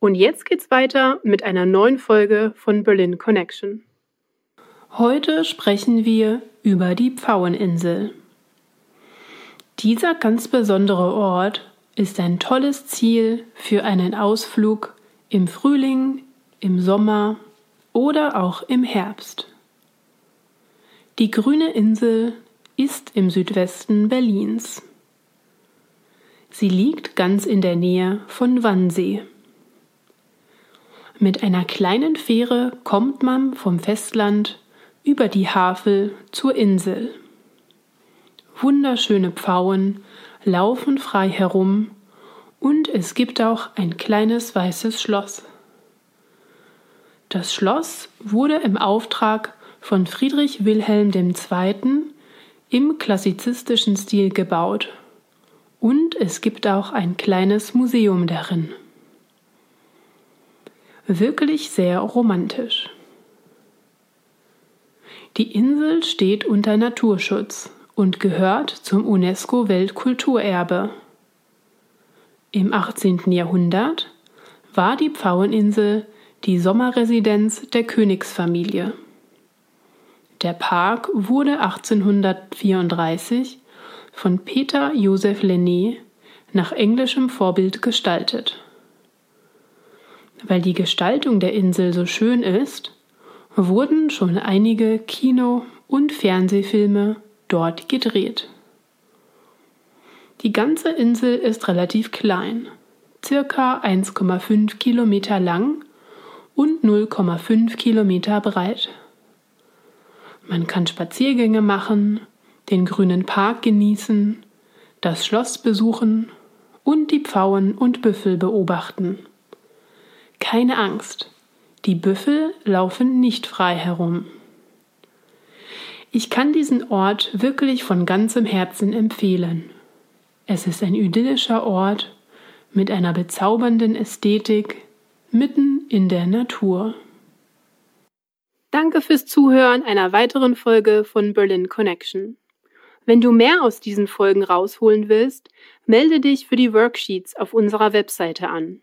Und jetzt geht's weiter mit einer neuen Folge von Berlin Connection. Heute sprechen wir über die Pfaueninsel. Dieser ganz besondere Ort ist ein tolles Ziel für einen Ausflug im Frühling, im Sommer oder auch im Herbst. Die grüne Insel ist im Südwesten Berlins. Sie liegt ganz in der Nähe von Wannsee. Mit einer kleinen Fähre kommt man vom Festland über die Havel zur Insel. Wunderschöne Pfauen laufen frei herum und es gibt auch ein kleines weißes Schloss. Das Schloss wurde im Auftrag von Friedrich Wilhelm II. im klassizistischen Stil gebaut und es gibt auch ein kleines Museum darin. Wirklich sehr romantisch. Die Insel steht unter Naturschutz und gehört zum UNESCO Weltkulturerbe. Im 18. Jahrhundert war die Pfaueninsel die Sommerresidenz der Königsfamilie. Der Park wurde 1834 von Peter Joseph Lenné nach englischem Vorbild gestaltet. Weil die Gestaltung der Insel so schön ist, wurden schon einige Kino- und Fernsehfilme dort gedreht. Die ganze Insel ist relativ klein, circa 1,5 Kilometer lang und 0,5 Kilometer breit. Man kann Spaziergänge machen, den grünen Park genießen, das Schloss besuchen und die Pfauen und Büffel beobachten. Keine Angst, die Büffel laufen nicht frei herum. Ich kann diesen Ort wirklich von ganzem Herzen empfehlen. Es ist ein idyllischer Ort mit einer bezaubernden Ästhetik mitten in der Natur. Danke fürs Zuhören einer weiteren Folge von Berlin Connection. Wenn du mehr aus diesen Folgen rausholen willst, melde dich für die Worksheets auf unserer Webseite an.